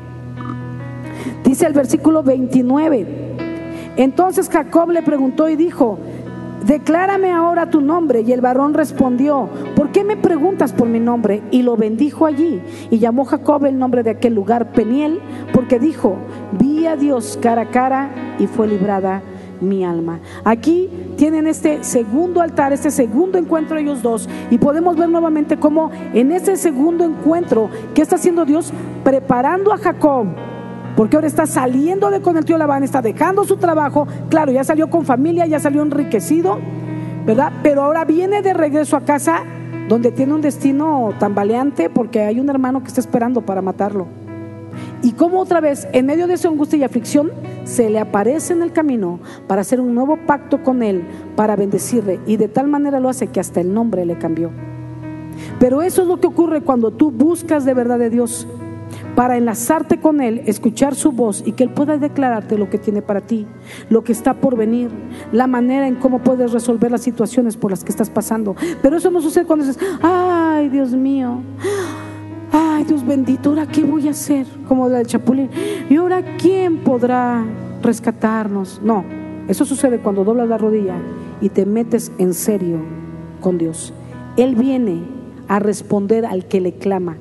Dice el versículo 29. Entonces Jacob le preguntó y dijo, declárame ahora tu nombre. Y el varón respondió, ¿por qué me preguntas por mi nombre? Y lo bendijo allí. Y llamó Jacob el nombre de aquel lugar Peniel, porque dijo, vi a Dios cara a cara y fue librada mi alma. Aquí tienen este segundo altar, este segundo encuentro ellos dos y podemos ver nuevamente cómo en ese segundo encuentro, ¿qué está haciendo Dios? Preparando a Jacob porque ahora está saliendo de con el tío Labán, está dejando su trabajo. Claro, ya salió con familia, ya salió enriquecido, ¿verdad? Pero ahora viene de regreso a casa donde tiene un destino tambaleante porque hay un hermano que está esperando para matarlo. Y como otra vez, en medio de su angustia y aflicción, se le aparece en el camino para hacer un nuevo pacto con él, para bendecirle. Y de tal manera lo hace que hasta el nombre le cambió. Pero eso es lo que ocurre cuando tú buscas de verdad de Dios para enlazarte con Él, escuchar su voz y que Él pueda declararte lo que tiene para ti, lo que está por venir, la manera en cómo puedes resolver las situaciones por las que estás pasando. Pero eso no sucede cuando dices, ay Dios mío, ay Dios bendito, ahora qué voy a hacer, como la del chapulín, y ahora quién podrá rescatarnos. No, eso sucede cuando doblas la rodilla y te metes en serio con Dios. Él viene a responder al que le clama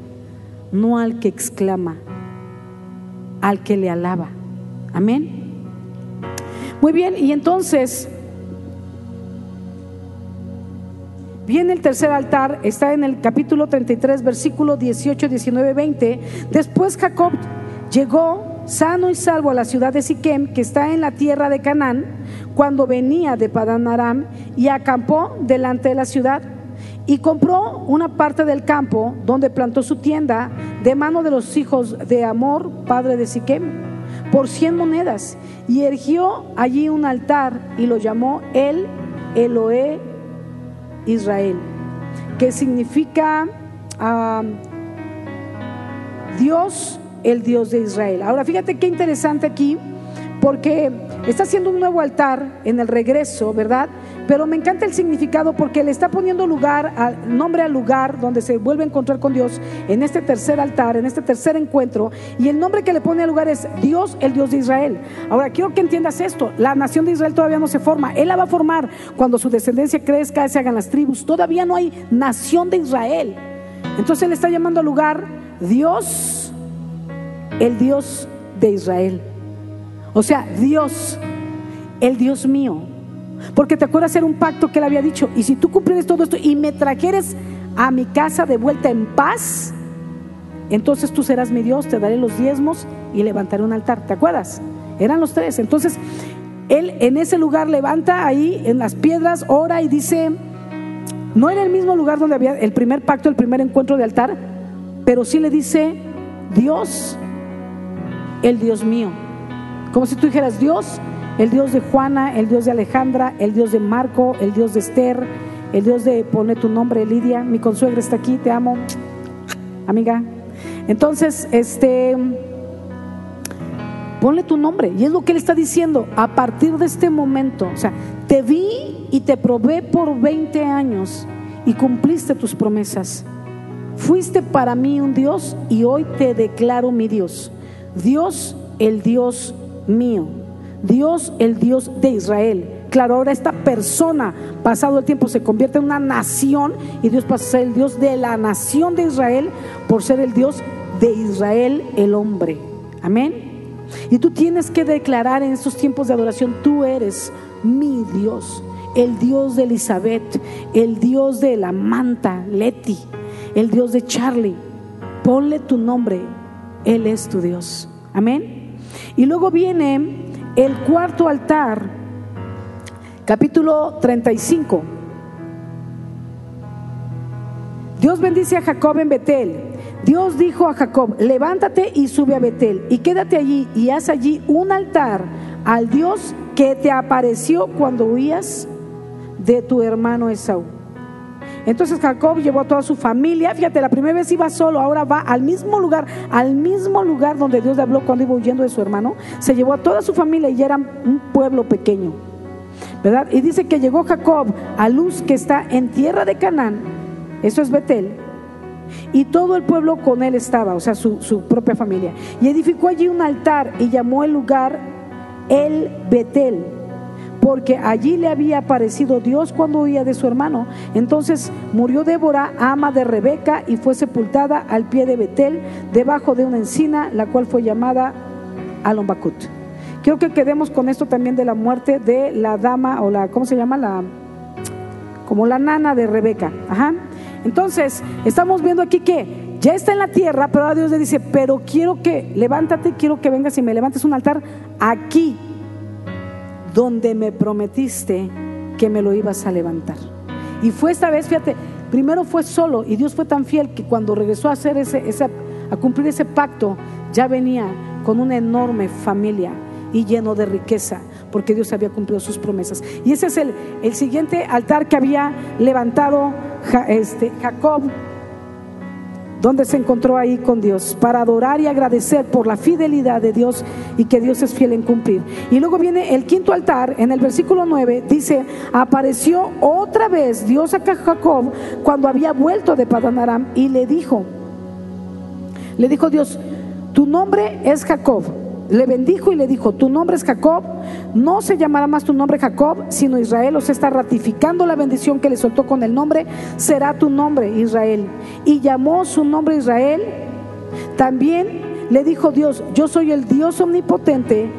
no al que exclama, al que le alaba. Amén. Muy bien, y entonces viene el tercer altar, está en el capítulo 33, versículo 18, 19, 20. Después Jacob llegó sano y salvo a la ciudad de Siquem, que está en la tierra de Canaán, cuando venía de Padán Aram y acampó delante de la ciudad y compró una parte del campo donde plantó su tienda de mano de los hijos de Amor, padre de Siquem, por cien monedas y erigió allí un altar y lo llamó el Eloé Israel, que significa Dios, el Dios de Israel. Ahora fíjate qué interesante aquí, porque está haciendo un nuevo altar en el regreso, ¿verdad? Pero me encanta el significado porque le está poniendo lugar, nombre al lugar donde se vuelve a encontrar con Dios en este tercer altar, en este tercer encuentro. Y el nombre que le pone al lugar es Dios, el Dios de Israel. Ahora, quiero que entiendas esto. La nación de Israel todavía no se forma. Él la va a formar cuando su descendencia crezca, se hagan las tribus. Todavía no hay nación de Israel. Entonces él está llamando al lugar Dios, el Dios de Israel. O sea, Dios, el Dios mío. Porque te acuerdas hacer un pacto que él había dicho. Y si tú cumplieres todo esto y me trajeres a mi casa de vuelta en paz, entonces tú serás mi Dios, te daré los diezmos y levantaré un altar. ¿Te acuerdas? Eran los tres. Entonces, él en ese lugar levanta ahí en las piedras, ora y dice, no en el mismo lugar donde había el primer pacto, el primer encuentro de altar, pero sí le dice, Dios, el Dios mío. Como si tú dijeras, Dios, el Dios de Juana, el Dios de Alejandra, el Dios de Marco, el Dios de Esther, el Dios de pone tu nombre, Lidia, mi consuegra está aquí, te amo, amiga. Entonces, este, ponle tu nombre. Y es lo que él está diciendo, a partir de este momento, o sea, te vi y te probé por 20 años y cumpliste tus promesas. Fuiste para mí un Dios y hoy te declaro mi Dios. Dios, el Dios mío. Dios, el Dios de Israel, claro, ahora esta persona, pasado el tiempo, se convierte en una nación y Dios pasa a ser el Dios de la nación de Israel por ser el Dios de Israel, el hombre. Amén. Y tú tienes que declarar en estos tiempos de adoración, tú eres mi Dios, el Dios de Elizabeth, el Dios de la manta, Leti, el Dios de Charlie. Ponle tu nombre, Él es tu Dios. Amén. Y luego viene el cuarto altar, capítulo 35. Dios bendice a Jacob en Betel. Dios dijo a Jacob, levántate y sube a Betel y quédate allí y haz allí un altar al Dios que te apareció cuando huías de tu hermano Esaú. Entonces Jacob llevó a toda su familia. Fíjate, la primera vez iba solo, ahora va al mismo lugar, al mismo lugar donde Dios le habló cuando iba huyendo de su hermano. Se llevó a toda su familia y era un pueblo pequeño. ¿Verdad? Y dice que llegó Jacob a Luz que está en tierra de Canaán. Eso es Betel. Y todo el pueblo con él estaba, o sea, su, su propia familia. Y edificó allí un altar y llamó el lugar el Betel porque allí le había aparecido Dios cuando huía de su hermano. Entonces murió Débora, ama de Rebeca, y fue sepultada al pie de Betel, debajo de una encina, la cual fue llamada Alombacut. Quiero que quedemos con esto también de la muerte de la dama, o la, ¿cómo se llama? La, como la nana de Rebeca. Ajá. Entonces, estamos viendo aquí que ya está en la tierra, pero ahora Dios le dice, pero quiero que, levántate, quiero que vengas y me levantes un altar aquí, donde me prometiste que me lo ibas a levantar. Y fue esta vez, fíjate, primero fue solo y Dios fue tan fiel que cuando regresó a hacer ese, a cumplir ese pacto, ya venía con una enorme familia y lleno de riqueza, porque Dios había cumplido sus promesas. Y ese es el, el siguiente altar que había levantado este, Jacob donde se encontró ahí con Dios, para adorar y agradecer por la fidelidad de Dios y que Dios es fiel en cumplir. Y luego viene el quinto altar, en el versículo 9, dice, apareció otra vez Dios a Jacob cuando había vuelto de Padanaram y le dijo, le dijo Dios, tu nombre es Jacob le bendijo y le dijo, tu nombre es Jacob, no se llamará más tu nombre Jacob, sino Israel, o sea, está ratificando la bendición que le soltó con el nombre, será tu nombre Israel. Y llamó su nombre Israel. También le dijo Dios, yo soy el Dios omnipotente,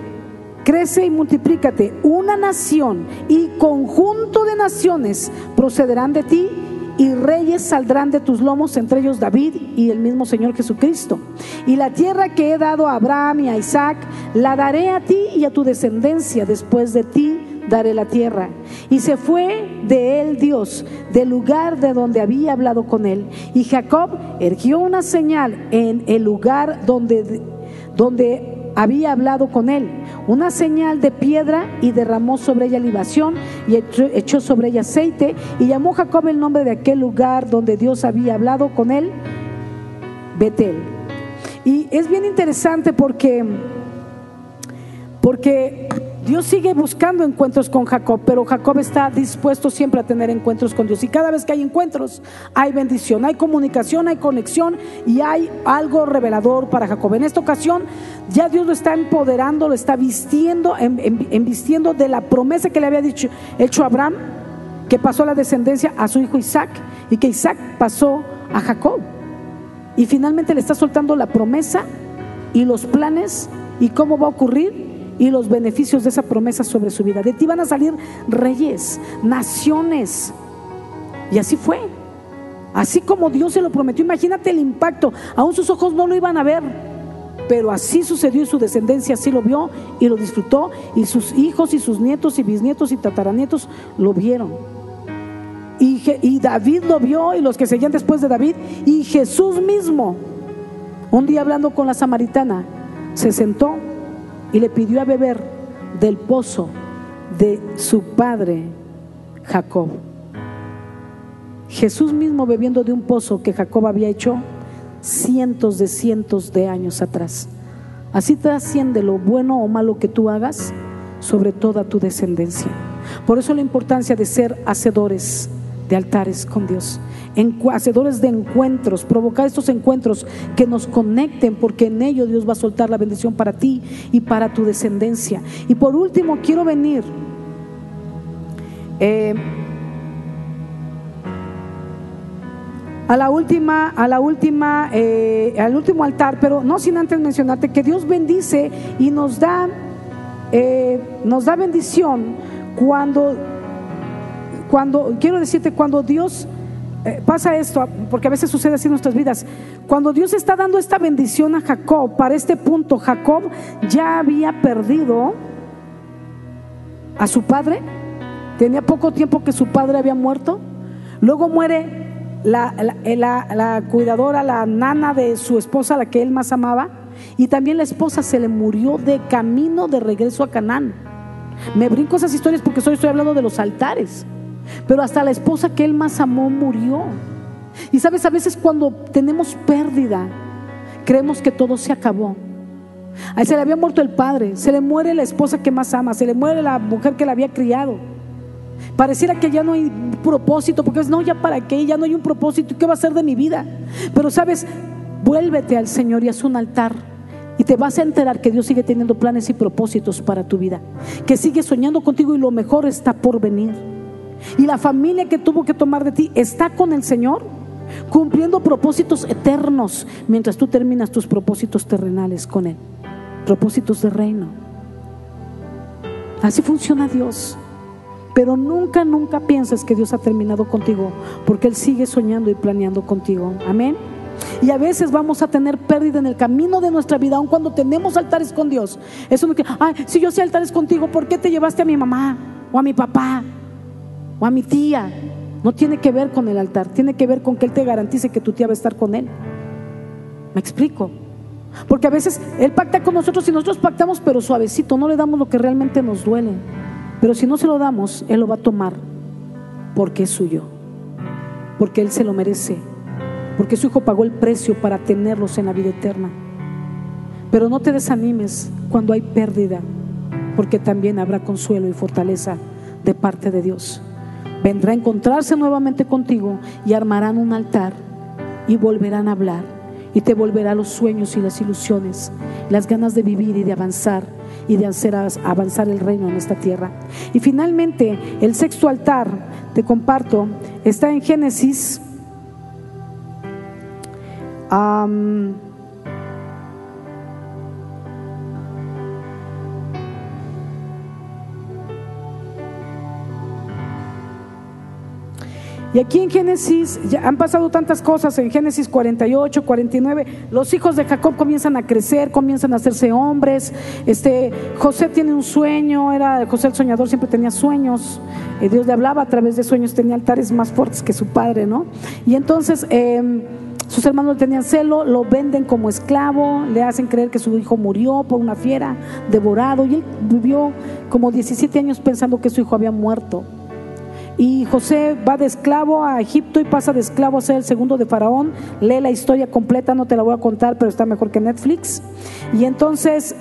crece y multiplícate. Una nación y conjunto de naciones procederán de ti y reyes saldrán de tus lomos, entre ellos David y el mismo Señor Jesucristo. Y la tierra que he dado a Abraham y a Isaac, la daré a ti y a tu descendencia. Después de ti daré la tierra. Y se fue de él Dios, del lugar de donde había hablado con él. Y Jacob ergió una señal en el lugar donde, donde había hablado con él, una señal de piedra y derramó sobre ella libación y echó, sobre ella aceite y llamó Jacob el nombre de aquel lugar donde Dios había hablado con él, Betel. Y es bien interesante porque, porque Dios sigue buscando encuentros con Jacob, pero Jacob está dispuesto siempre a tener encuentros con Dios. Y cada vez que hay encuentros, hay bendición, hay comunicación, hay conexión y hay algo revelador para Jacob. En esta ocasión, ya Dios lo está empoderando, lo está vistiendo, vistiendo de la promesa que le había dicho, hecho a Abraham, que pasó la descendencia a su hijo Isaac y que Isaac pasó a Jacob. Y finalmente le está soltando la promesa y los planes y cómo va a ocurrir y los beneficios de esa promesa sobre su vida. De ti van a salir reyes, naciones. Y así fue. Así como Dios se lo prometió. Imagínate el impacto. Aún sus ojos no lo iban a ver. Pero así sucedió y su descendencia así lo vio y lo disfrutó. Y sus hijos y sus nietos y bisnietos y tataranietos lo vieron. Y, y David lo vio y los que seguían después de David. Y Jesús mismo, un día hablando con la samaritana, se sentó y le pidió a beber del pozo de su padre Jacob. Jesús mismo bebiendo de un pozo que Jacob había hecho cientos de cientos de años atrás. Así trasciende lo bueno o malo que tú hagas sobre toda tu descendencia. Por eso la importancia de ser hacedores de altares con Dios hacedores de encuentros, provocar estos encuentros que nos conecten, porque en ello Dios va a soltar la bendición para ti y para tu descendencia. Y por último, quiero venir eh, a la última, a la última, eh, al último altar, pero no sin antes mencionarte que Dios bendice y nos da, eh, nos da bendición cuando, cuando, quiero decirte, cuando Dios eh, pasa esto, porque a veces sucede así en nuestras vidas. Cuando Dios está dando esta bendición a Jacob, para este punto, Jacob ya había perdido a su padre, tenía poco tiempo que su padre había muerto, luego muere la, la, cuidadora, la nana de su esposa, la que él más amaba, y también la esposa se le murió de camino de regreso a Canaán. Me brinco esas historias porque estoy hablando de los altares. Pero hasta la esposa que él más amó murió. Y sabes, a veces cuando tenemos pérdida, creemos que todo se acabó. A se le había muerto el padre, se le muere la esposa que más ama, se le muere la mujer que la había criado. Pareciera que ya no hay propósito, porque es no, ya para qué, ya no hay un propósito, ¿qué va a ser de mi vida? Pero sabes, vuélvete al Señor y haz un altar. Y te vas a enterar que Dios sigue teniendo planes y propósitos para tu vida, que sigue soñando contigo y lo mejor está por venir. Y la familia que tuvo que tomar de ti está con el Señor, cumpliendo propósitos eternos mientras tú terminas tus propósitos terrenales con Él, propósitos de reino. Así funciona Dios. Pero nunca, nunca pienses que Dios ha terminado contigo, porque Él sigue soñando y planeando contigo. Amén. Y a veces vamos a tener pérdida en el camino de nuestra vida, aun cuando tenemos altares con Dios. Eso no que, ay, si yo sé altares contigo, ¿por qué te llevaste a mi mamá o a mi papá o a mi tía? No tiene que ver con el altar, tiene que ver con que Él te garantice que tu tía va a estar con Él. ¿Me explico? Porque a veces Él pacta con nosotros y nosotros pactamos, pero suavecito, no le damos lo que realmente nos duele. Pero si no se lo damos, Él lo va a tomar porque es suyo, porque Él se lo merece, porque su Hijo pagó el precio para tenerlos en la vida eterna. Pero no te desanimes cuando hay pérdida, porque también habrá consuelo y fortaleza de parte de Dios. Vendrá a encontrarse nuevamente contigo y armarán un altar y volverán a hablar y te volverá los sueños y las ilusiones, las ganas de vivir y de avanzar y de hacer avanzar el reino en esta tierra. Y finalmente, el sexto altar, te comparto, está en Génesis. Y aquí en Génesis ya han pasado tantas cosas, en Génesis 48, 49, los hijos de Jacob comienzan a crecer, comienzan a hacerse hombres. Este José tiene un sueño, era José el soñador, siempre tenía sueños. Eh, Dios le hablaba a través de sueños, tenía altares más fuertes que su padre, ¿no? Y entonces em, sus hermanos le tenían celo, lo venden como esclavo, le hacen creer que su hijo murió por una fiera, devorado, y él vivió como 17 años pensando que su hijo había muerto. Y José va de esclavo a Egipto y pasa de esclavo a ser el segundo de Faraón. Lee la historia completa, no te la voy a contar, pero está mejor que Netflix. Y entonces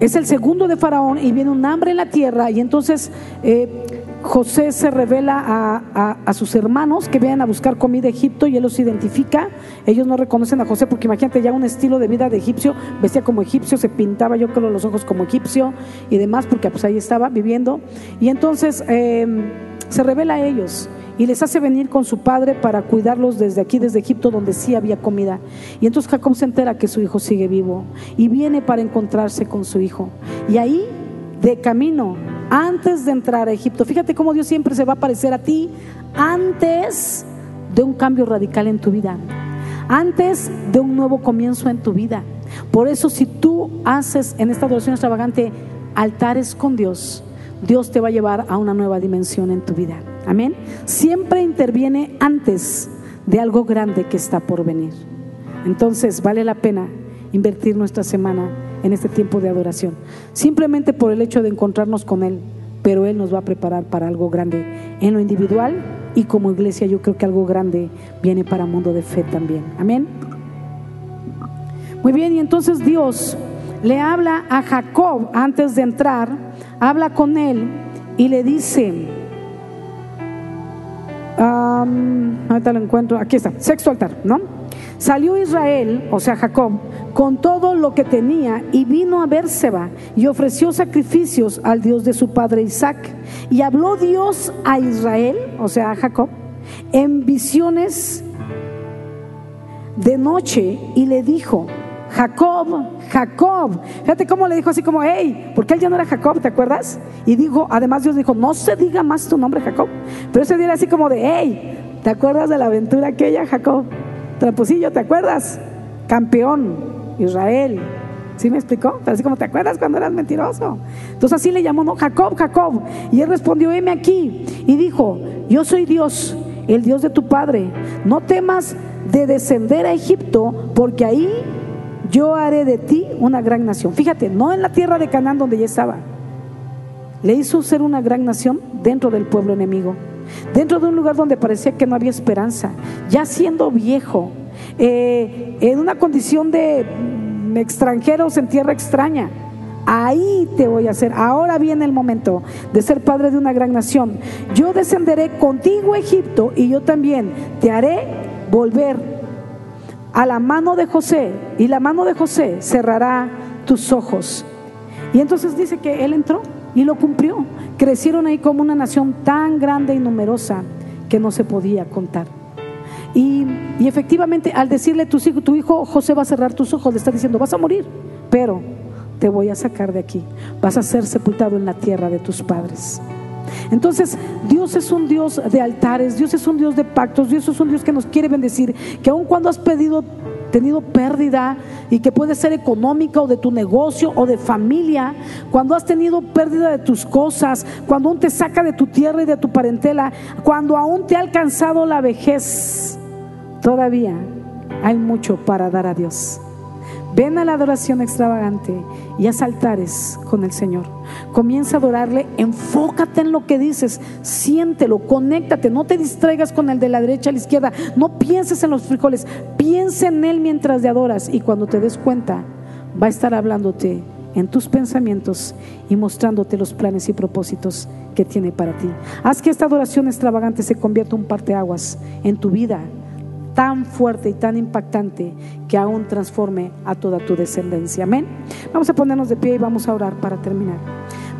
es el segundo de Faraón y viene un hambre en la tierra. Y entonces eh, José se revela a, sus hermanos que vienen a buscar comida a Egipto y él los identifica. Ellos no reconocen a José porque imagínate ya un estilo de vida de egipcio, vestía como egipcio, se pintaba yo creo los ojos como egipcio y demás porque pues ahí estaba viviendo. Y entonces em, se revela a ellos y les hace venir con su padre para cuidarlos desde aquí, desde Egipto, donde sí había comida. Y entonces Jacob se entera que su hijo sigue vivo y viene para encontrarse con su hijo. Y ahí, de camino, antes de entrar a Egipto. Fíjate cómo Dios siempre se va a aparecer a ti antes de un cambio radical en tu vida, antes de un nuevo comienzo en tu vida. Por eso si tú haces en esta adoración extravagante altares con Dios, Dios te va a llevar a una nueva dimensión en tu vida. Amén. Siempre interviene antes de algo grande que está por venir. Entonces vale la pena invertir nuestra semana en este tiempo de adoración. Simplemente por el hecho de encontrarnos con Él, pero Él nos va a preparar para algo grande en lo individual y como iglesia yo creo que algo grande viene para mundo de fe también. Amén. Muy bien, y entonces Dios le habla a Jacob antes de entrar, habla con él y le dice, ahorita lo encuentro, aquí está, sexto altar, ¿no? Salió Israel, o sea Jacob, con todo lo que tenía y vino a Bérseba y ofreció sacrificios al Dios de su padre Isaac. Y habló Dios a Israel, o sea, a Jacob, en visiones de noche y le dijo, Jacob, Jacob. Fíjate cómo le dijo así como, hey, porque él ya no era Jacob, ¿te acuerdas? Y dijo, además Dios dijo, no se diga más tu nombre Jacob. Pero ese día era así como de, hey, ¿te acuerdas de la aventura aquella, Jacob? Tramposillo, ¿te acuerdas? Campeón, Israel. ¿Sí me explicó? Pero así como, ¿te acuerdas cuando eras mentiroso? Entonces así le llamó, no, Jacob, Jacob. Y él respondió, heme aquí. Y dijo, yo soy Dios, el Dios de tu padre. No temas de descender a Egipto, porque ahí yo haré de ti una gran nación. Fíjate, no en la tierra de Canaán donde ya estaba. Le hizo ser una gran nación dentro del pueblo enemigo, dentro de un lugar donde parecía que no había esperanza, ya siendo viejo, eh, en una condición de extranjeros en tierra extraña. Ahí te voy a hacer. Ahora viene el momento de ser padre de una gran nación. Yo descenderé contigo a Egipto y yo también te haré volver a la mano de José y la mano de José cerrará tus ojos. Y entonces dice que él entró y lo cumplió. Crecieron ahí como una nación tan grande y numerosa que no se podía contar. Y, efectivamente al decirle tu hijo, tu hijo José va a cerrar tus ojos, le está diciendo, vas a morir, pero te voy a sacar de aquí, vas a ser sepultado en la tierra de tus padres. Entonces, Dios es un Dios de altares, Dios es un Dios de pactos, Dios es un Dios que nos quiere bendecir, que aun cuando has pedido tenido pérdida y que puede ser económica o de tu negocio o de familia, cuando has tenido pérdida de tus cosas, cuando aún te saca de tu tierra y de tu parentela, cuando aún te ha alcanzado la vejez, todavía hay mucho para dar a Dios. Ven a la adoración extravagante y haz altares con el Señor. Comienza a adorarle, enfócate en lo que dices, siéntelo, conéctate, no te distraigas con el de la derecha a la izquierda, no pienses en los frijoles, piensa en Él mientras te adoras y cuando te des cuenta va a estar hablándote en tus pensamientos y mostrándote los planes y propósitos que tiene para ti. Haz que esta adoración extravagante se convierta en un parteaguas en tu vida tan fuerte y tan impactante que aún transforme a toda tu descendencia. Amén. Vamos a ponernos de pie y vamos a orar para terminar.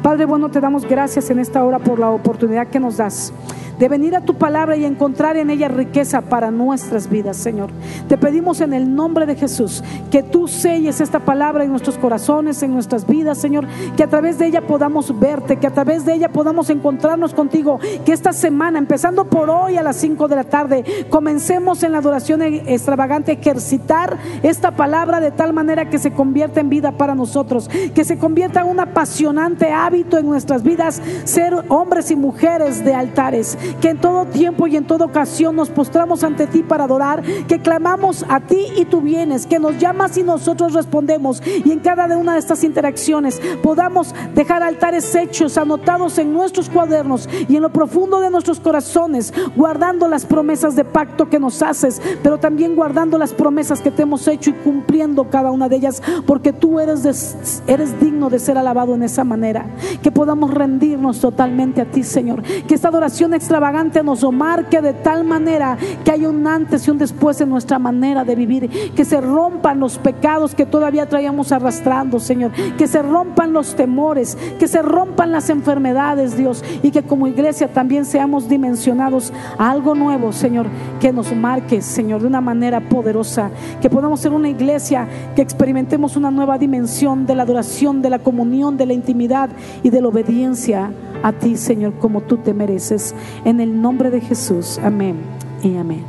Padre bueno, te damos gracias en esta hora por la oportunidad que nos das de venir a tu palabra y encontrar en ella riqueza para nuestras vidas, Señor. Te pedimos en el nombre de Jesús que tú selles esta palabra en nuestros corazones, en nuestras vidas, Señor, que a través de ella podamos verte, que a través de ella podamos encontrarnos contigo, que esta semana, empezando por hoy a las 5 de la tarde, comencemos en la adoración extravagante, ejercitar esta palabra de tal manera que se convierta en vida para nosotros, que se convierta en un apasionante hábito en nuestras vidas, ser hombres y mujeres de altares, que en todo tiempo y en toda ocasión nos postramos ante ti para adorar, que clamamos a ti y tú vienes, que nos llamas y nosotros respondemos. Y en cada una de estas interacciones podamos dejar altares hechos, anotados en nuestros cuadernos y en lo profundo de nuestros corazones, guardando las promesas de pacto que nos haces, pero también guardando las promesas que te hemos hecho y cumpliendo cada una de ellas, porque tú eres, eres digno de ser alabado en esa manera, que podamos rendirnos totalmente a ti, Señor, que esta adoración extra extravagante nos marque de tal manera que haya un antes y un después en nuestra manera de vivir, que se rompan los pecados que todavía traíamos arrastrando, Señor, que se rompan los temores, que se rompan las enfermedades, Dios, y que como iglesia también seamos dimensionados a algo nuevo, Señor, que nos marque, Señor, de una manera poderosa, que podamos ser una iglesia que experimentemos una nueva dimensión de la adoración, de la comunión, de la intimidad y de la obediencia a ti, Señor, como tú te mereces. En el nombre de Jesús. Amén y amén.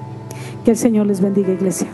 Que el Señor les bendiga, iglesia.